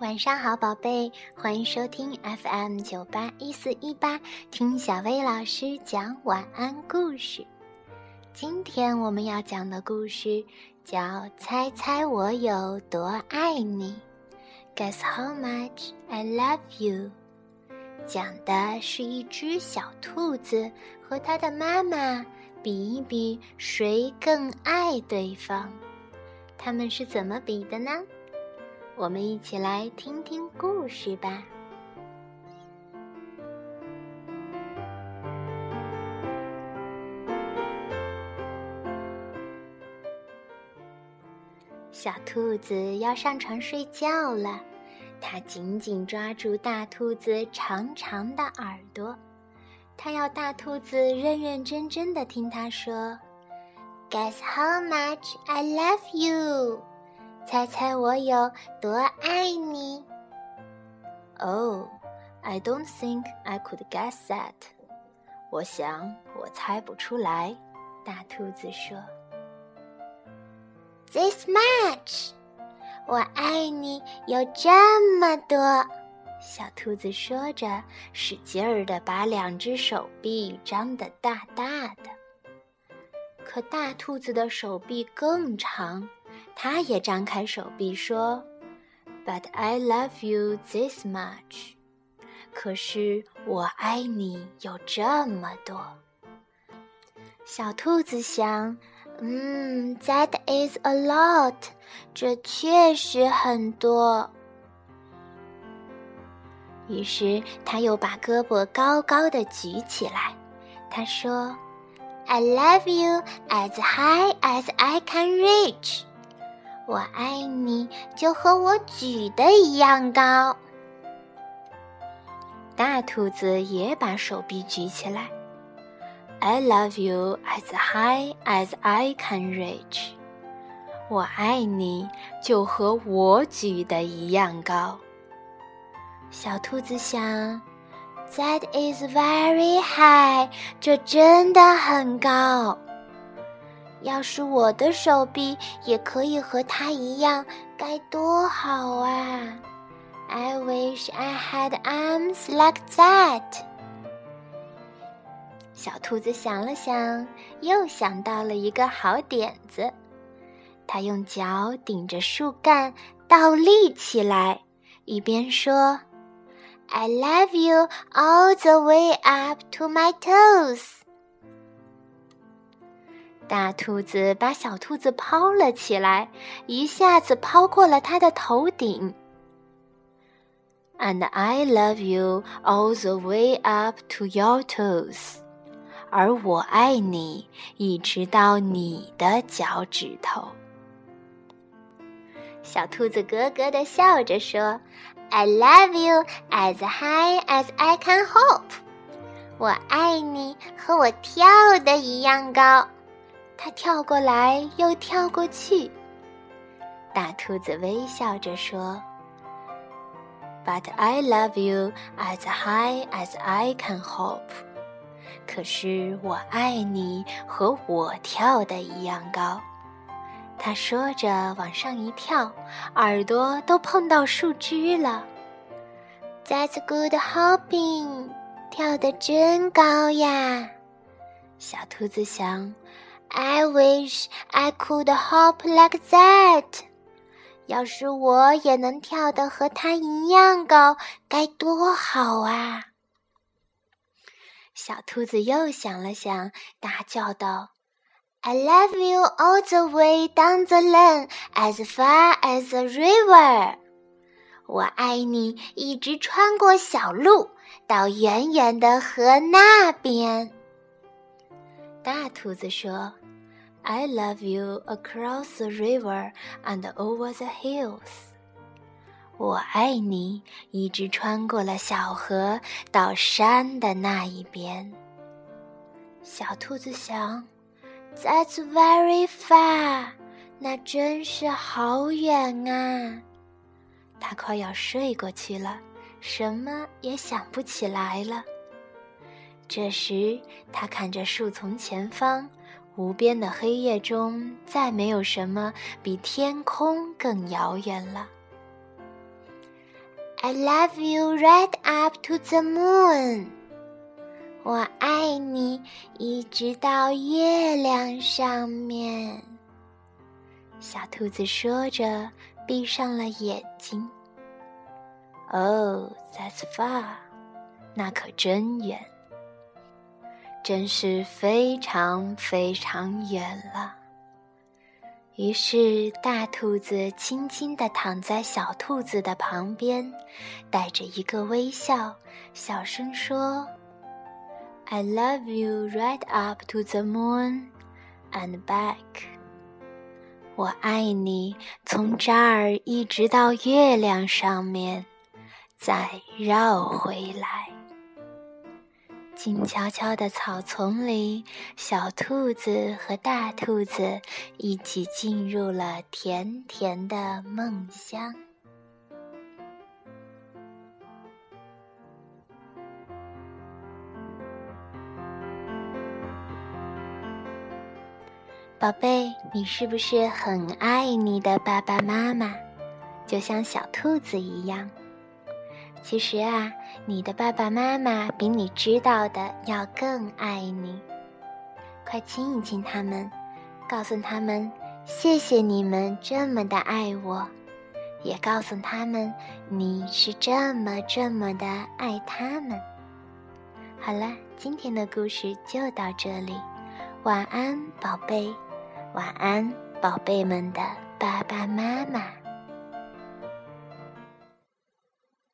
晚上好，宝贝，欢迎收听 FM 九八一四一八，听小薇老师讲晚安故事。今天我们要讲的故事叫《猜猜我有多爱你》，Guess how much I love you。讲的是一只小兔子和它的妈妈比一比谁更爱对方，他们是怎么比的呢？我们一起来听听故事吧。小兔子要上床睡觉了，它紧紧抓住大兔子长长的耳朵，它要大兔子认认真真的听它说：“Guess how much I love you。”猜猜我有多爱你？Oh, I don't think I could guess that. 我想我猜不出来。大兔子说：“This much，我爱你有这么多。”小兔子说着，使劲儿的把两只手臂张得大大的。可大兔子的手臂更长。他也张开手臂说：“But I love you this much。”可是我爱你有这么多。小兔子想：“嗯，That is a lot。”这确实很多。于是他又把胳膊高高的举起来，他说：“I love you as high as I can reach。”我爱你，就和我举的一样高。大兔子也把手臂举起来。I love you as high as I can reach。我爱你，就和我举的一样高。小兔子想，That is very high。这真的很高。要是我的手臂也可以和它一样，该多好啊！I wish I had arms like that。小兔子想了想，又想到了一个好点子。它用脚顶着树干倒立起来，一边说：“I love you all the way up to my toes。”大兔子把小兔子抛了起来，一下子抛过了它的头顶。And I love you all the way up to your toes，而我爱你一直到你的脚趾头。小兔子咯咯的笑着说：“I love you as high as I can hope。我爱你和我跳的一样高。”它跳过来又跳过去。大兔子微笑着说：“But I love you as high as I can hope。”可是我爱你和我跳的一样高。他说着往上一跳，耳朵都碰到树枝了。That's good hopping，跳得真高呀！小兔子想。I wish I could hop like that。要是我也能跳得和它一样高，该多好啊！小兔子又想了想，大叫道：“I love you all the way down the lane, as far as the river。”我爱你，一直穿过小路，到远远的河那边。大兔子说。I love you across the river and over the hills。我爱你，一直穿过了小河，到山的那一边。小兔子想，That's very far。那真是好远啊！它快要睡过去了，什么也想不起来了。这时，他看着树丛前方。无边的黑夜中，再没有什么比天空更遥远了。I love you right up to the moon。我爱你一直到月亮上面。小兔子说着，闭上了眼睛。Oh, that's far，那可真远，真是非常非常远了。于是，大兔子轻轻地躺在小兔子的旁边，带着一个微笑，小声说：“I love you right up to the moon and back。”我爱你，从这儿一直到月亮上面，再绕回来。静悄悄的草丛里，小兔子和大兔子一起进入了甜甜的梦乡。宝贝，你是不是很爱你的爸爸妈妈，就像小兔子一样？其实啊，你的爸爸妈妈比你知道的要更爱你。快亲一亲他们，告诉他们谢谢你们这么的爱我，也告诉他们你是这么这么的爱他们。好了，今天的故事就到这里，晚安，宝贝，晚安，宝贝们的爸爸妈妈。